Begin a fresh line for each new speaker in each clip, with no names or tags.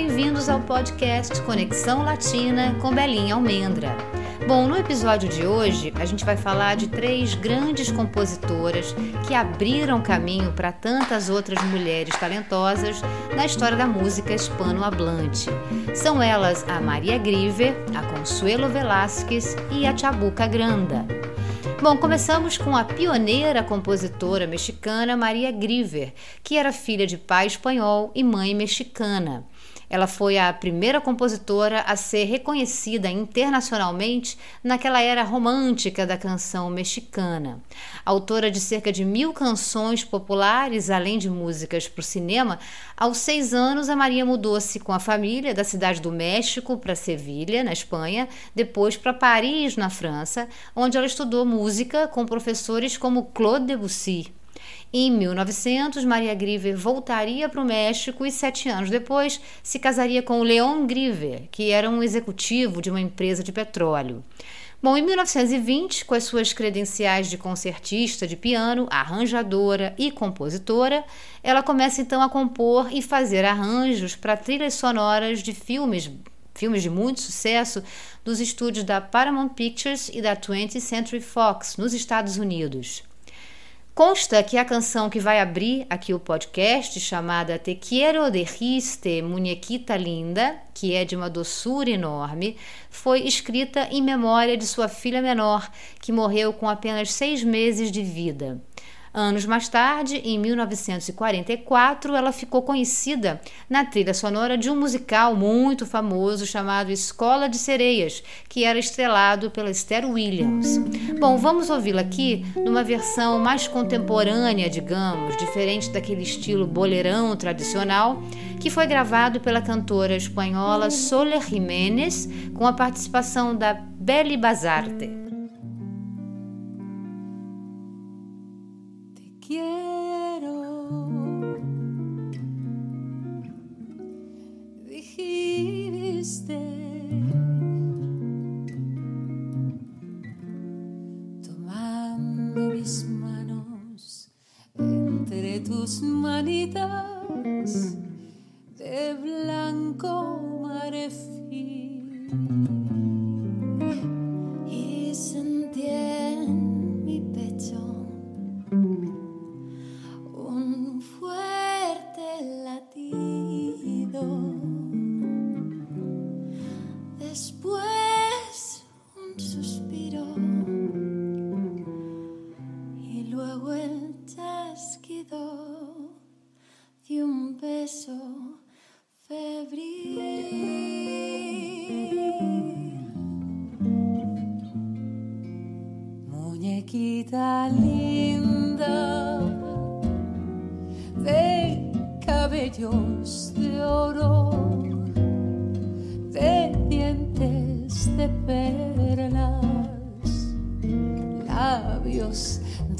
bem-vindos ao podcast Conexão Latina com Belinha Almendra. Bom, no episódio de hoje a gente vai falar de três grandes compositoras que abriram caminho para tantas outras mulheres talentosas na história da música hispano-hablante. São elas a Maria Griver, a Consuelo Velázquez e a Chabuca Granda. Bom, começamos com a pioneira compositora mexicana Maria Griver, que era filha de pai espanhol e mãe mexicana. Ela foi a primeira compositora a ser reconhecida internacionalmente naquela era romântica da canção mexicana. Autora de cerca de mil canções populares, além de músicas para o cinema, aos seis anos a Maria mudou-se com a família da cidade do México para Sevilha, na Espanha, depois para Paris, na França, onde ela estudou música com professores como Claude Debussy. Em 1900, Maria Griver voltaria para o México e, sete anos depois, se casaria com Leon Griver, que era um executivo de uma empresa de petróleo. Bom, em 1920, com as suas credenciais de concertista de piano, arranjadora e compositora, ela começa então a compor e fazer arranjos para trilhas sonoras de filmes, filmes de muito sucesso dos estúdios da Paramount Pictures e da 20th Century Fox, nos Estados Unidos. Consta que a canção que vai abrir aqui o podcast, chamada Te Quiero Dijiste Muñequita Linda, que é de uma doçura enorme, foi escrita em memória de sua filha menor, que morreu com apenas seis meses de vida. Anos mais tarde, em 1944, ela ficou conhecida na trilha sonora de um musical muito famoso chamado Escola de Sereias, que era estrelado pela Esther Williams. Bom, vamos ouvi-la aqui numa versão mais contemporânea, digamos, diferente daquele estilo boleirão tradicional, que foi gravado pela cantora espanhola Soler Jiménez, com a participação da Beli Bazarte.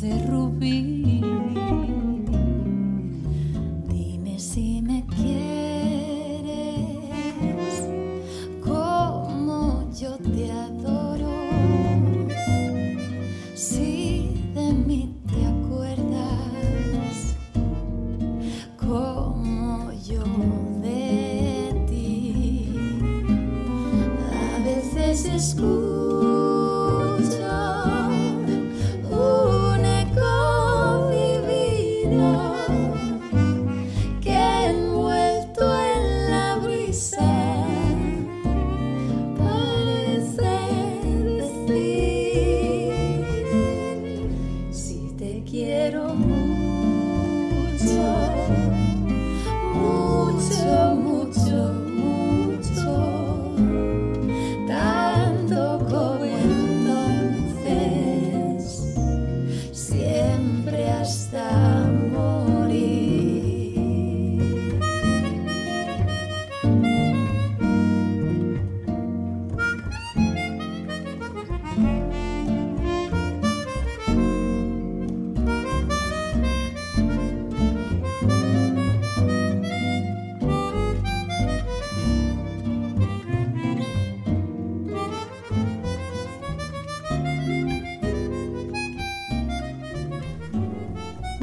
De rubí.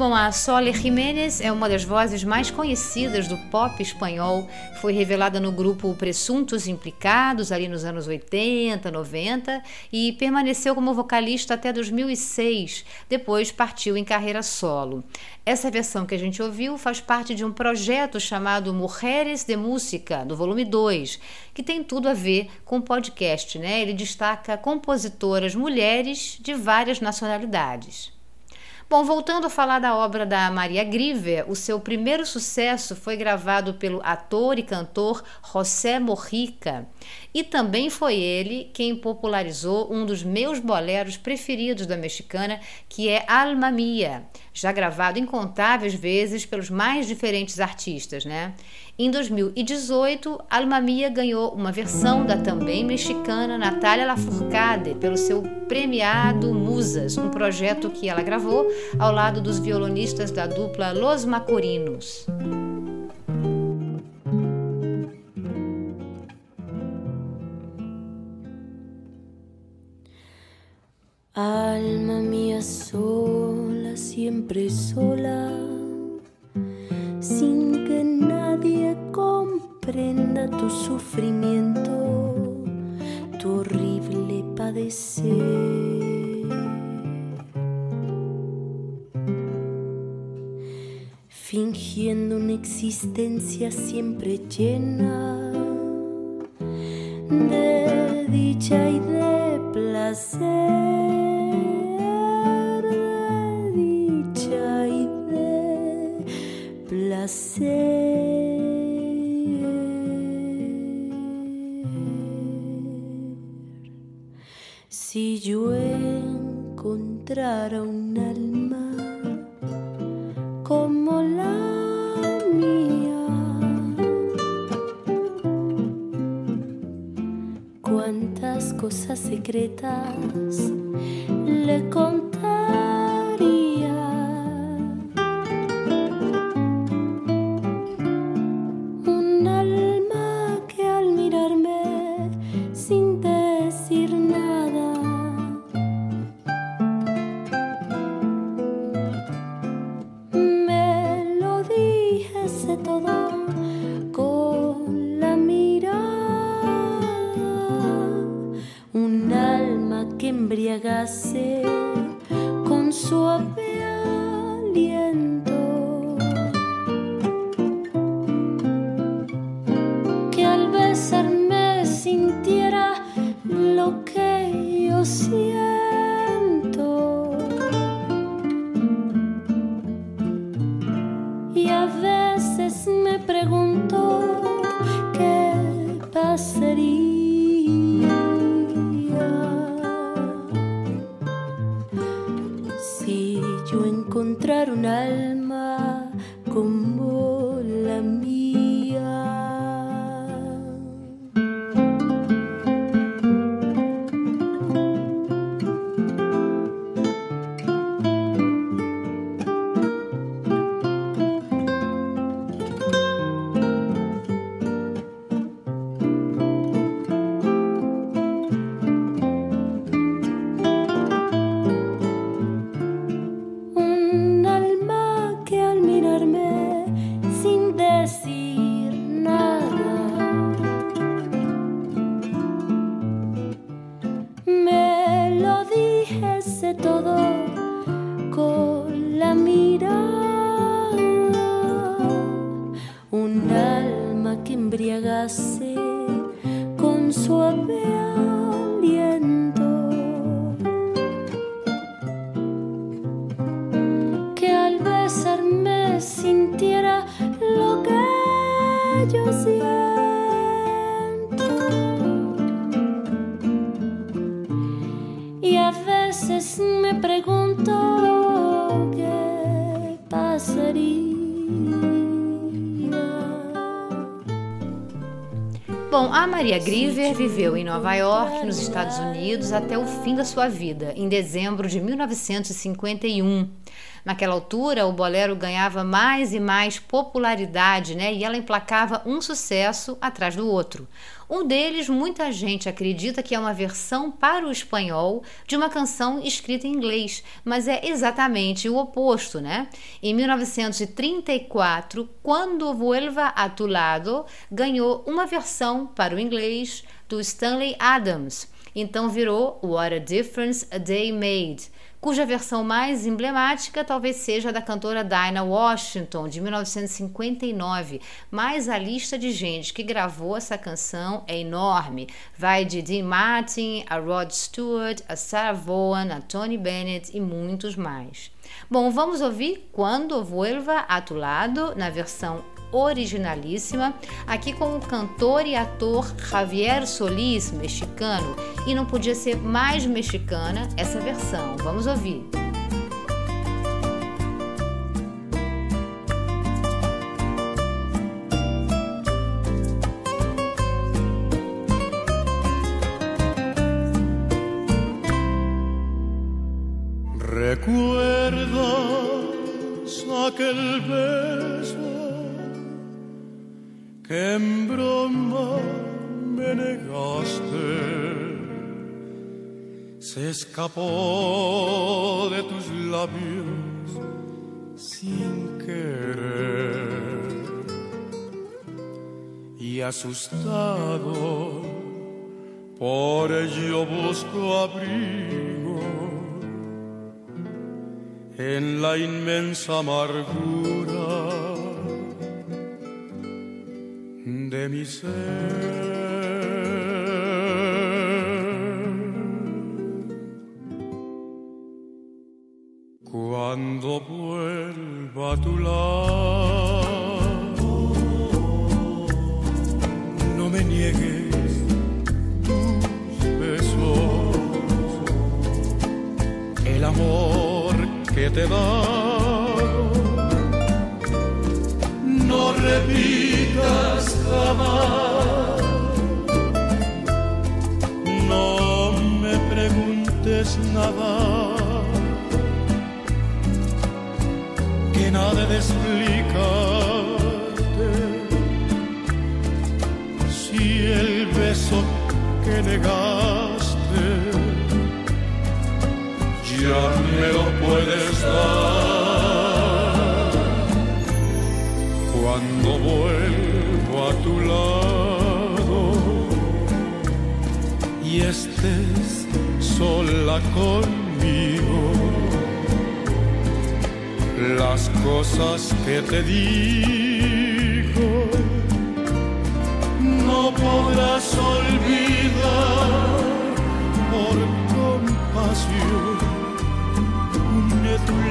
Bom, a Sole Jiménez é uma das vozes mais conhecidas do pop espanhol. Foi revelada no grupo Presuntos Implicados, ali nos anos 80, 90, e permaneceu como vocalista até 2006. Depois partiu em carreira solo. Essa versão que a gente ouviu faz parte de um projeto chamado Mujeres de Música, do volume 2, que tem tudo a ver com o podcast, né? Ele destaca compositoras mulheres de várias nacionalidades. Bom, voltando a falar da obra da Maria Griver, o seu primeiro sucesso foi gravado pelo ator e cantor José Morrica. E também foi ele quem popularizou um dos meus boleros preferidos da mexicana, que é Alma Mia, já gravado incontáveis vezes pelos mais diferentes artistas, né? Em 2018, Alma Mia ganhou uma versão da também mexicana Natália Lafourcade pelo seu premiado Musas, um projeto que ela gravou ao lado dos violonistas da dupla Los Macorinos.
Alma mía sola, siempre sola, comprenda tu sufrimiento, tu horrible padecer. Fingiendo una existencia siempre llena de dicha y de placer. Si yo encontrara un alma como la mía, cuántas cosas secretas le contaría. Yo encontrara un alma como la mía. A veces me pregunto qué pasaría.
Bom, a Maria Griver viveu em Nova York, nos Estados Unidos, até o fim da sua vida, em dezembro de 1951. Naquela altura, o bolero ganhava mais e mais popularidade, né? E ela emplacava um sucesso atrás do outro. Um deles, muita gente acredita que é uma versão para o espanhol de uma canção escrita em inglês, mas é exatamente o oposto, né? Em 1934, Quando Vuelva a Tu Lado ganhou uma versão para o inglês do Stanley Adams. Então virou What a Difference a Day Made cuja versão mais emblemática talvez seja a da cantora Dinah Washington, de 1959. Mas a lista de gente que gravou essa canção é enorme. Vai de Dean Martin, a Rod Stewart, a Sarah Vaughan, a Tony Bennett e muitos mais. Bom, vamos ouvir Quando Vuelva a Tu Lado, na versão originalíssima, aqui com o cantor e ator Javier Solís, mexicano, e não podia ser mais mexicana essa versão. Vamos ouvir.
Escapó de tus labios sin querer y asustado por ello busco abrigo en la inmensa amargura de mi ser. toi tout.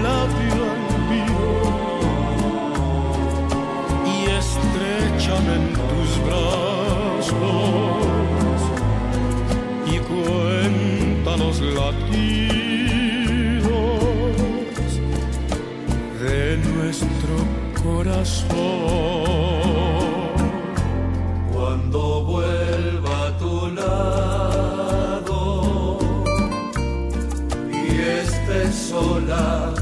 Labio al mío estrechame en tus brazos y cuéntanos latidos de nuestro corazón.
Cuando vuelva a tu lado y sola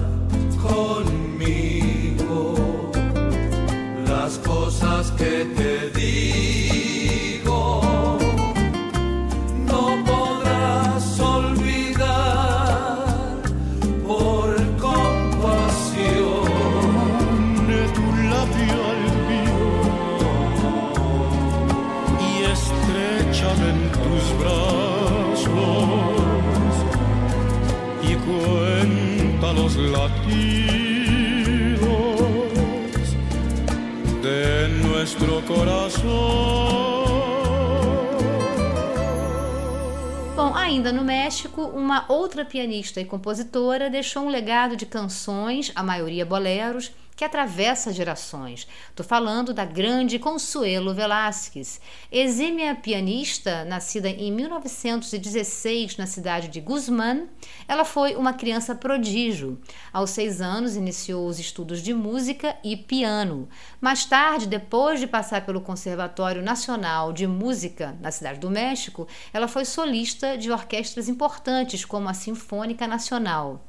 ainda no México, uma outra pianista e compositora deixou um legado de canções, a maioria boleros, que atravessa gerações. Estou falando da grande Consuelo Velázquez, exímia pianista, nascida em 1916 na cidade de Guzmán. Ela foi uma criança prodígio. Aos seis anos, iniciou os estudos de música e piano. Mais tarde, depois de passar pelo Conservatório Nacional de Música na cidade do México, ela foi solista de orquestras importantes como a Sinfônica Nacional.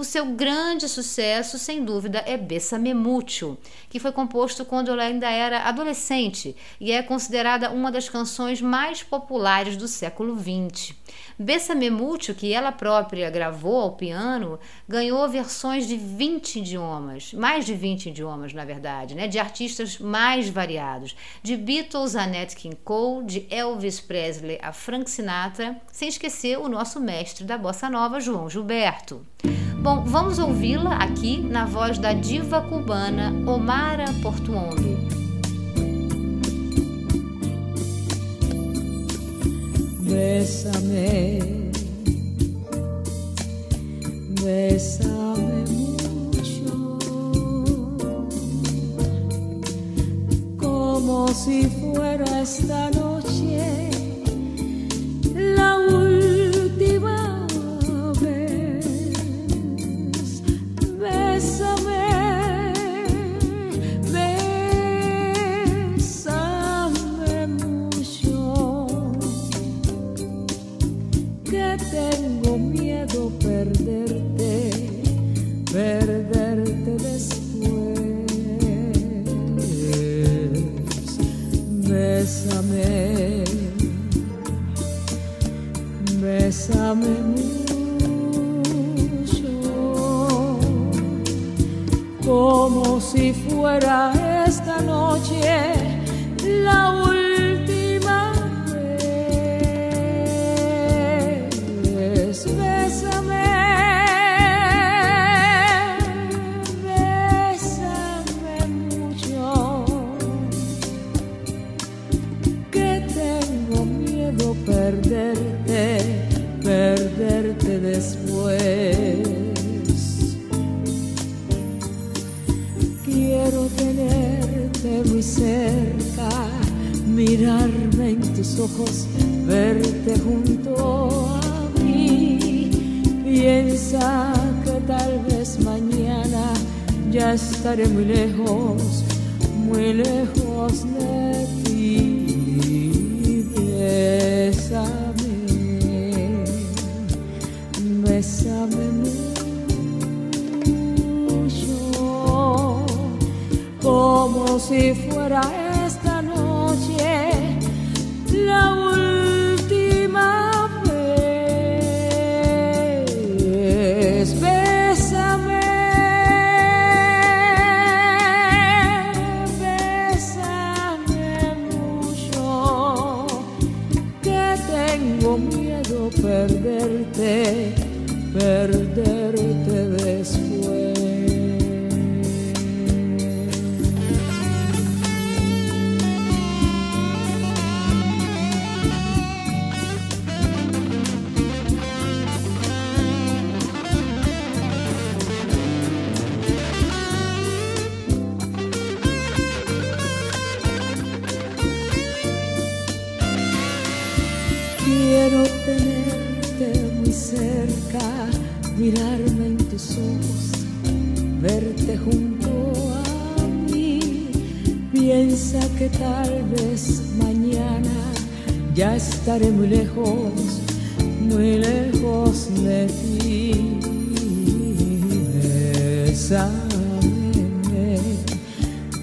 O seu grande sucesso, sem dúvida, é Bessame Mucho, que foi composto quando ela ainda era adolescente e é considerada uma das canções mais populares do século XX. Bessame Mucho, que ela própria gravou ao piano, ganhou versões de 20 idiomas, mais de 20 idiomas, na verdade, né, de artistas mais variados, de Beatles a Nat King Cole, de Elvis Presley a Frank Sinatra, sem esquecer o nosso mestre da bossa nova, João Gilberto. Bom, vamos ouvi-la aqui na voz da diva cubana Omara Portuondo.
Bésame, bésame mucho, como si fuera esta noche ojos, verte junto a mí. Piensa que tal vez mañana ya estaré muy lejos, muy lejos de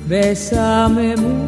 bésame mucho,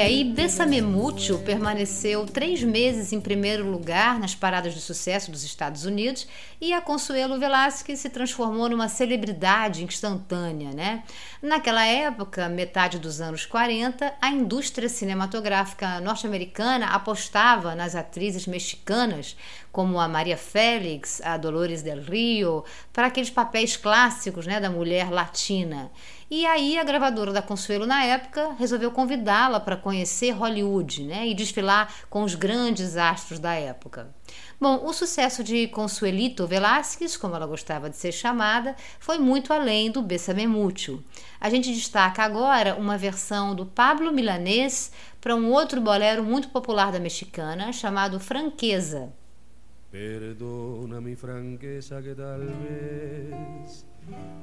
É, e Bessame Mucho permaneceu três meses em primeiro lugar nas paradas de sucesso dos Estados Unidos e a Consuelo Velasquez se transformou numa celebridade instantânea, né? Naquela época, metade dos anos 40, a indústria cinematográfica norte-americana apostava nas atrizes mexicanas como a Maria Félix, a Dolores del Rio, para aqueles papéis clássicos né, da mulher latina. E aí a gravadora da Consuelo na época resolveu convidá-la para conhecer Hollywood, né, e desfilar com os grandes astros da época. Bom, o sucesso de Consuelito Velázquez, como ela gostava de ser chamada, foi muito além do Bessame Mútil. A gente destaca agora uma versão do Pablo Milanês para um outro bolero muito popular da mexicana chamado Franqueza.
Perdona mi franqueza que tal vez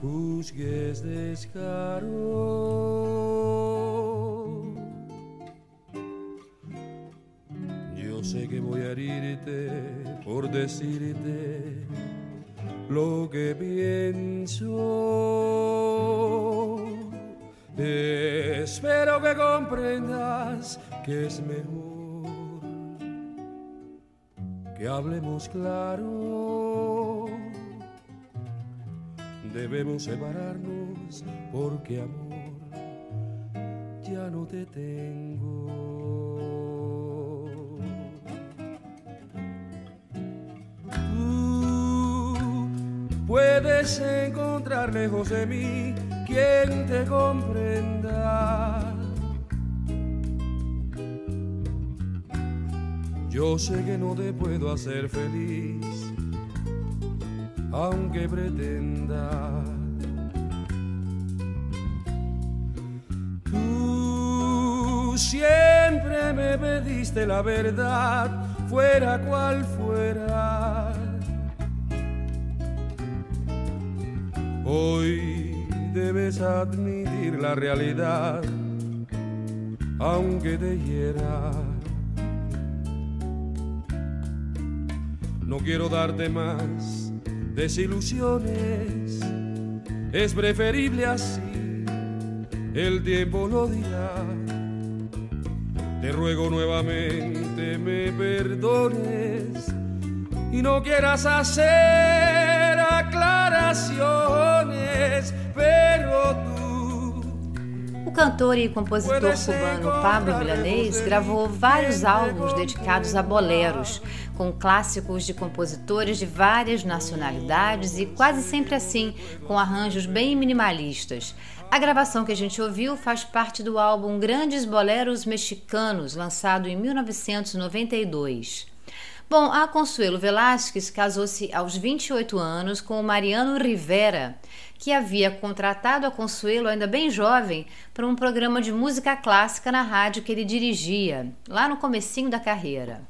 juzgues descaro. Yo sé que voy a herirte por decirte lo que pienso. Espero que comprendas que es mejor que hablemos claro. Debemos separarnos porque amor ya no te tengo. Tú puedes encontrar lejos de mí quien te comprenda. Yo sé que no te puedo hacer feliz, aunque pretenda. Tú siempre me pediste la verdad, fuera cual fuera. Hoy debes admitir la realidad, aunque te hiera. No quiero darte más desilusiones, es preferible así, el tiempo lo dirá. Te ruego nuevamente me perdones y no quieras hacer aclaraciones, pero tú
O cantor e compositor cubano Pablo Milanês gravou vários álbuns dedicados a boleros, com clássicos de compositores de várias nacionalidades e quase sempre assim, com arranjos bem minimalistas. A gravação que a gente ouviu faz parte do álbum Grandes Boleros Mexicanos, lançado em 1992. Bom, a Consuelo Velázquez casou-se aos 28 anos com o Mariano Rivera, que havia contratado a Consuelo ainda bem jovem para um programa de música clássica na rádio que ele dirigia, lá no comecinho da carreira.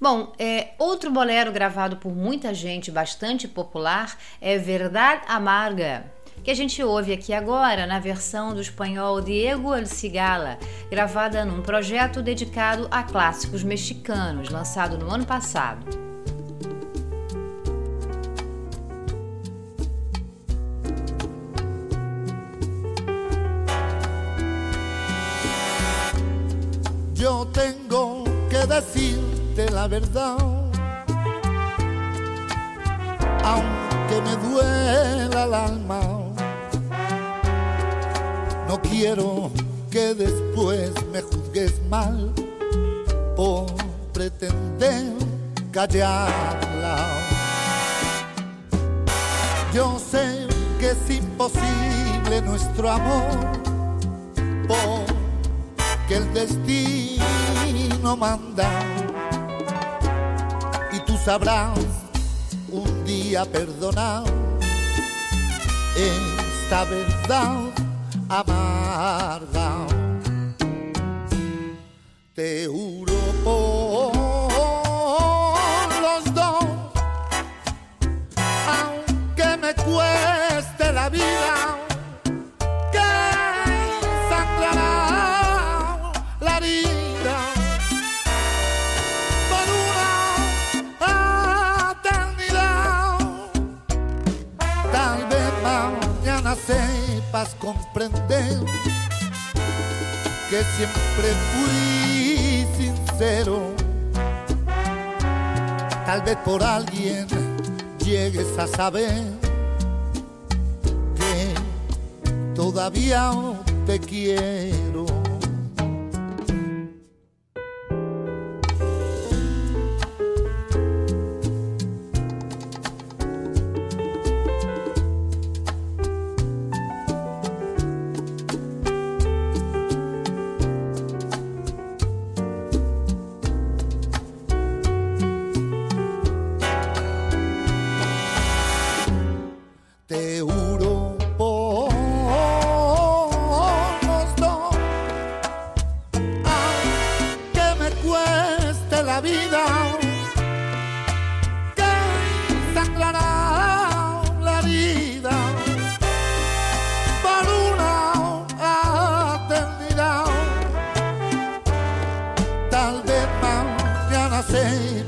Bom, é, outro bolero gravado por muita gente bastante popular é Verdade Amarga, que a gente ouve aqui agora na versão do espanhol Diego El Cigala, gravada num projeto dedicado a clássicos mexicanos, lançado no ano passado.
Yo tengo que la verdad, aunque me duela el alma. No quiero que después me juzgues mal por pretender callarla. Yo sé que es imposible nuestro amor porque el destino manda sabrás un día perdonar esta verdad amarga. Te juro comprender que siempre fui sincero. Tal vez por alguien llegues a saber que todavía te quiero.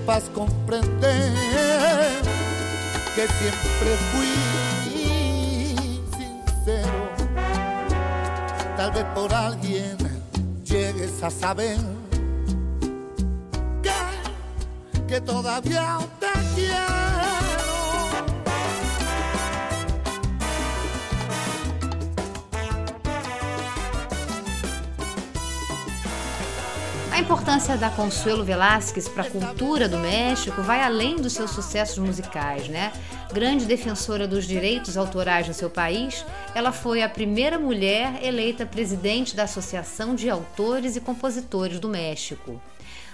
Sepas comprender que siempre fui sincero. Tal vez por alguien llegues a saber que, que todavía te quiero.
A importância da Consuelo Velázquez para a cultura do México vai além dos seus sucessos musicais, né? Grande defensora dos direitos autorais no seu país, ela foi a primeira mulher eleita presidente da Associação de Autores e Compositores do México.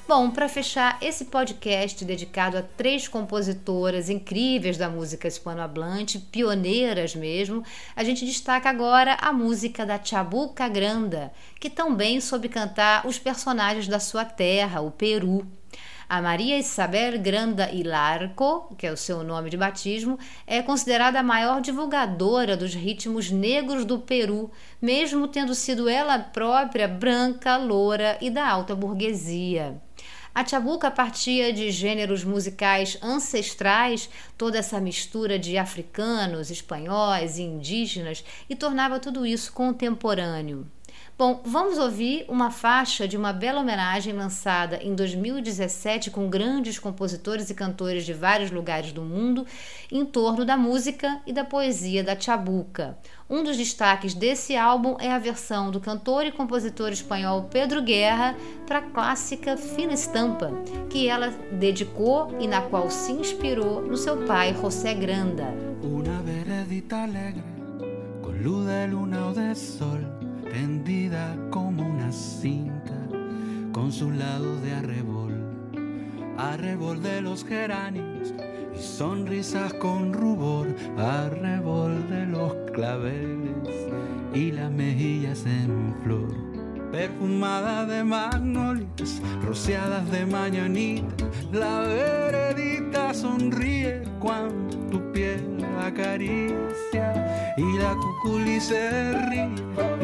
Bom, para fechar esse podcast dedicado a três compositoras incríveis da música hispanohablante, pioneiras mesmo, a gente destaca agora a música da Chabuca Granda, que também soube cantar os personagens da sua terra, o Peru. A Maria Isabel Granda Ilarco, que é o seu nome de batismo, é considerada a maior divulgadora dos ritmos negros do Peru, mesmo tendo sido ela própria branca, loura e da alta burguesia. A Chabuca partia de gêneros musicais ancestrais, toda essa mistura de africanos, espanhóis e indígenas, e tornava tudo isso contemporâneo. Bom, vamos ouvir uma faixa de uma bela homenagem lançada em 2017 com grandes compositores e cantores de vários lugares do mundo em torno da música e da poesia da Chabuca. Um dos destaques desse álbum é a versão do cantor e compositor espanhol Pedro Guerra para a clássica Fina Estampa, que ela dedicou e na qual se inspirou no seu pai José Granda.
Veredita alegre, luz de luna de sol. Tendida como una cinta, con sus lados de arrebol, arrebol de los geranios y sonrisas con rubor, arrebol de los claveles y las mejillas en flor. Perfumada de magnolias, rociadas de mañanitas, la veredita sonríe cuando tu piel acaricia y la cuculi se ríe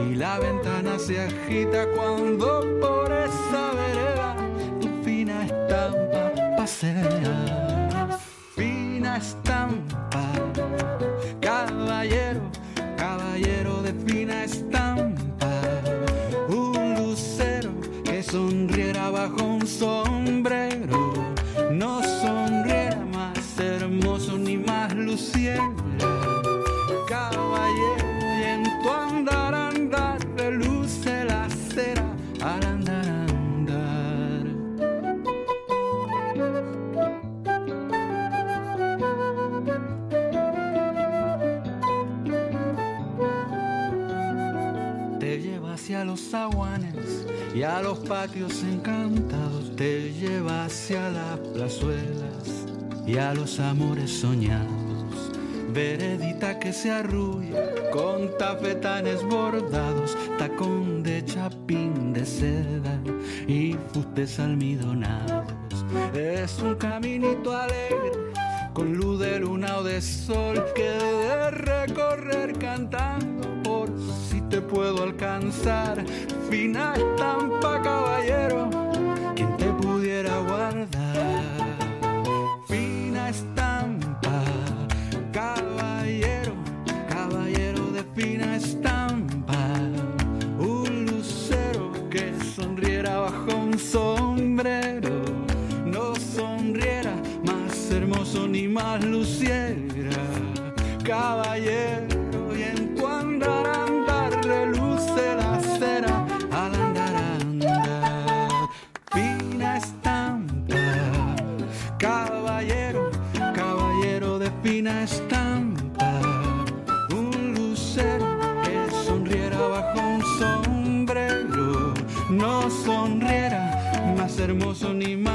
y la ventana se agita cuando por esa vereda tu fina estampa pasea. Los zaguanes y a los patios encantados, te lleva hacia las plazuelas y a los amores soñados. Veredita que se arrulla con tafetanes bordados, tacón de chapín de seda y fustes almidonados. Es un caminito alegre con luz de luna o de sol que de recorrer cantando puedo alcanzar. Fina estampa, caballero, quien te pudiera guardar. Fina estampa, caballero, caballero de fina estampa. Un lucero que sonriera bajo un sombrero, no sonriera más hermoso ni más luciera. Caballero, 祝
你。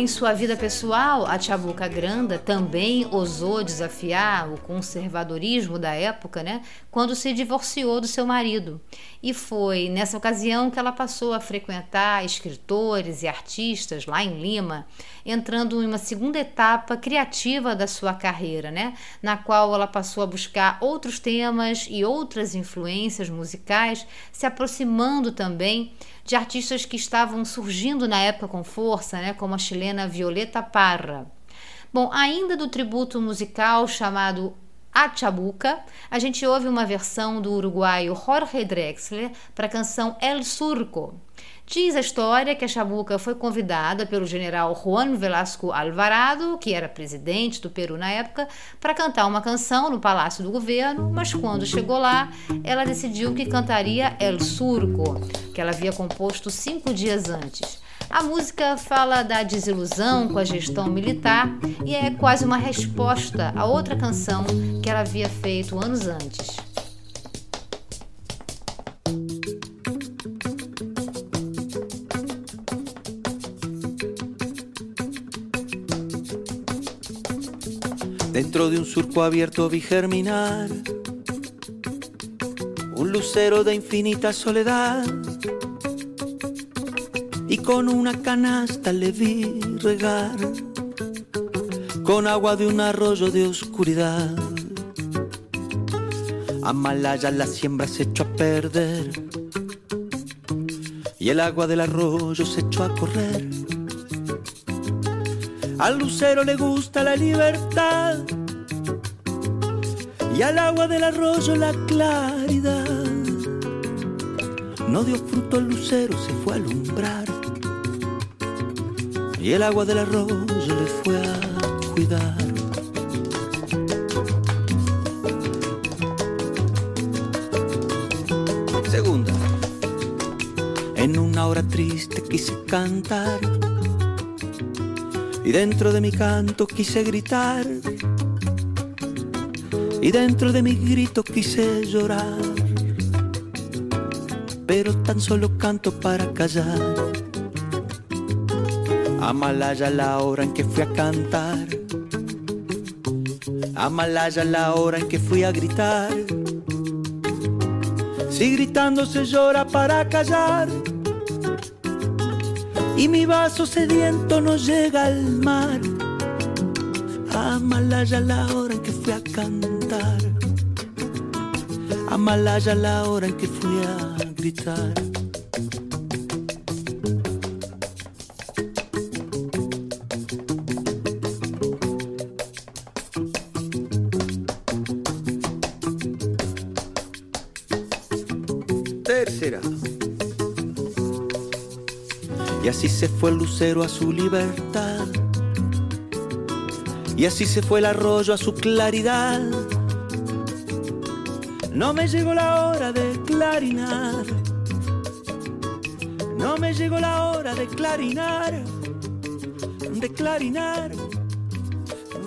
Em sua vida pessoal, a Chabuca Granda também ousou desafiar o conservadorismo da época, né, quando se divorciou do seu marido. E foi nessa ocasião que ela passou a frequentar escritores e artistas lá em Lima, entrando em uma segunda etapa criativa da sua carreira, né, na qual ela passou a buscar outros temas e outras influências musicais, se aproximando também de artistas que estavam surgindo na época com força, né, como a chilena Violeta Parra. Bom, ainda do tributo musical chamado Achabuca, a gente ouve uma versão do uruguaio Jorge Drexler para a canção El Surco. Diz a história que a Chabuca foi convidada pelo general Juan Velasco Alvarado, que era presidente do Peru na época, para cantar uma canção no Palácio do Governo, mas quando chegou lá, ela decidiu que cantaria El Surco, que ela havia composto cinco dias antes. A música fala da desilusão com a gestão militar e é quase uma resposta a outra canção que ela havia feito anos antes.
Dentro de un surco abierto vi germinar un lucero de infinita soledad y con una canasta le vi regar con agua de un arroyo de oscuridad. A Malaya la siembra se echó a perder y el agua del arroyo se echó a correr. Al lucero le gusta la libertad y al agua del arroyo la claridad. No dio fruto el lucero, se fue a alumbrar y el agua del arroyo le fue a cuidar. Segunda, en una hora triste quise cantar y dentro de mi canto quise gritar y dentro de mi grito quise llorar, pero tan solo canto para callar. Amalaya la hora en que fui a cantar, Amalaya la hora en que fui a gritar. Si gritando se llora para callar y mi vaso sediento no llega al mar. Amalaya la hora en que fui a cantar. Amalaya la hora en que fui a gritar. Así se fue el lucero a su libertad. Y así se fue el arroyo a su claridad. No me llegó la hora de clarinar. No me llegó la hora de clarinar. De clarinar.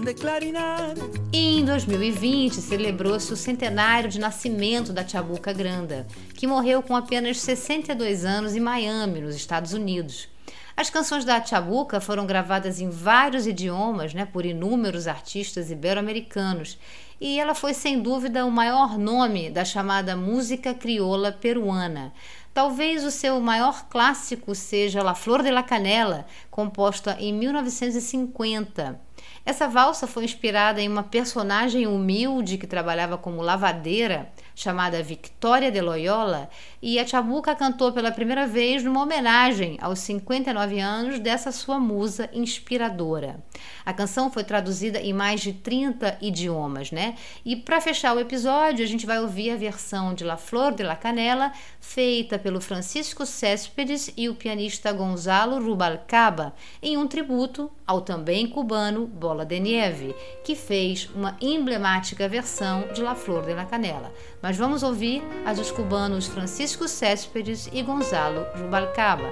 De clarinar.
Em 2020 celebrou-se o centenário de nascimento da Chabuca Granda, que morreu com apenas 62 anos em Miami, nos Estados Unidos. As canções da Chabuca foram gravadas em vários idiomas né, por inúmeros artistas ibero-americanos e ela foi sem dúvida o maior nome da chamada música crioula peruana. Talvez o seu maior clássico seja La Flor de la Canela, composta em 1950. Essa valsa foi inspirada em uma personagem humilde que trabalhava como lavadeira, chamada Victoria de Loyola, e a Chabuca cantou pela primeira vez numa homenagem aos 59 anos dessa sua musa inspiradora. A canção foi traduzida em mais de 30 idiomas, né? E para fechar o episódio, a gente vai ouvir a versão de La Flor de la Canela, feita pelo Francisco Céspedes e o pianista Gonzalo Rubalcaba, em um tributo ao também cubano Bola de Nieve, que fez uma emblemática versão de La Flor de la Canela. Mas vamos ouvir a dos cubanos Francisco Céspedes e Gonzalo Rubalcaba.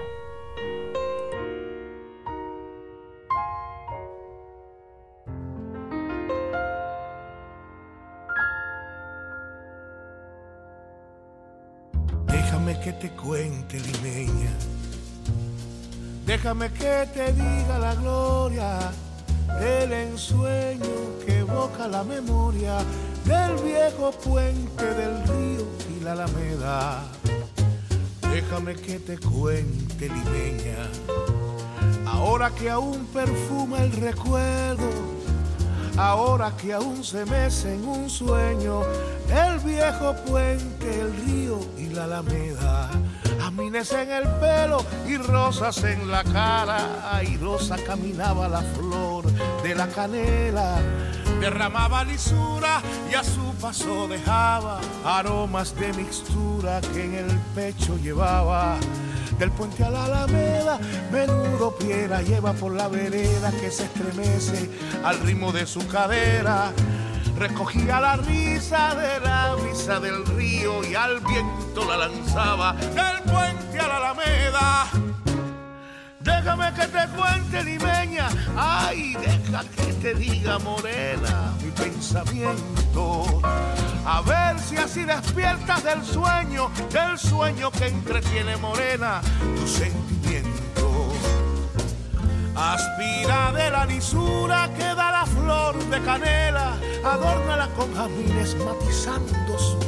Déjame que te cuente, limeña, Déjame que te diga la gloria del ensueño que evoca la memoria del viejo puente del río y la alameda. Déjame que te cuente, limeña, ahora que aún perfuma el recuerdo, ahora que aún se mece en un sueño el viejo puente, el río y la alameda. Amines en el pelo y rosas en la cara, airosa caminaba la flor de la canela derramaba lisura y a su paso dejaba aromas de mixtura que en el pecho llevaba. Del puente a la alameda, menudo piedra lleva por la vereda que se estremece al ritmo de su cadera. Recogía la risa de la brisa del río y al viento la lanzaba del puente a la alameda. Déjame que te cuente, limeña. Ay, deja que te diga, morena, mi pensamiento. A ver si así despiertas del sueño, del sueño que entretiene, morena, tu sentimiento. Aspira de la lisura que da la flor de canela, adórnala con jazmines matizando su.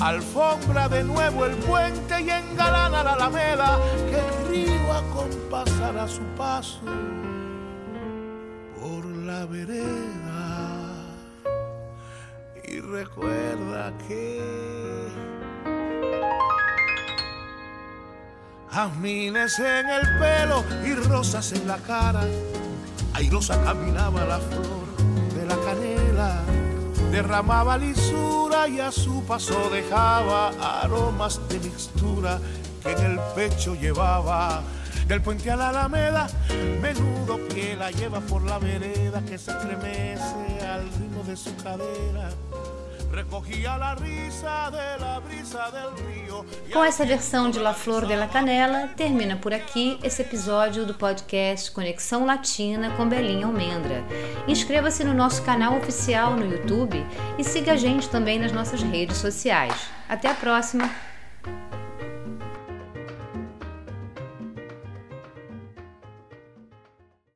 Alfombra de nuevo el puente y engalana la alameda, que el río acompasará su paso por la vereda. Y recuerda que jazmines en el pelo y rosas en la cara, airosa caminaba la flor derramaba lisura y a su paso dejaba aromas de mixtura que en el pecho llevaba. Del puente a la alameda, menudo pie la lleva por la vereda que se estremece al ritmo de su cadera.
Com essa versão de La Flor de la Canela, termina por aqui esse episódio do podcast Conexão Latina com Belinha Almendra. Inscreva-se no nosso canal oficial no YouTube e siga a gente também nas nossas redes sociais. Até a próxima!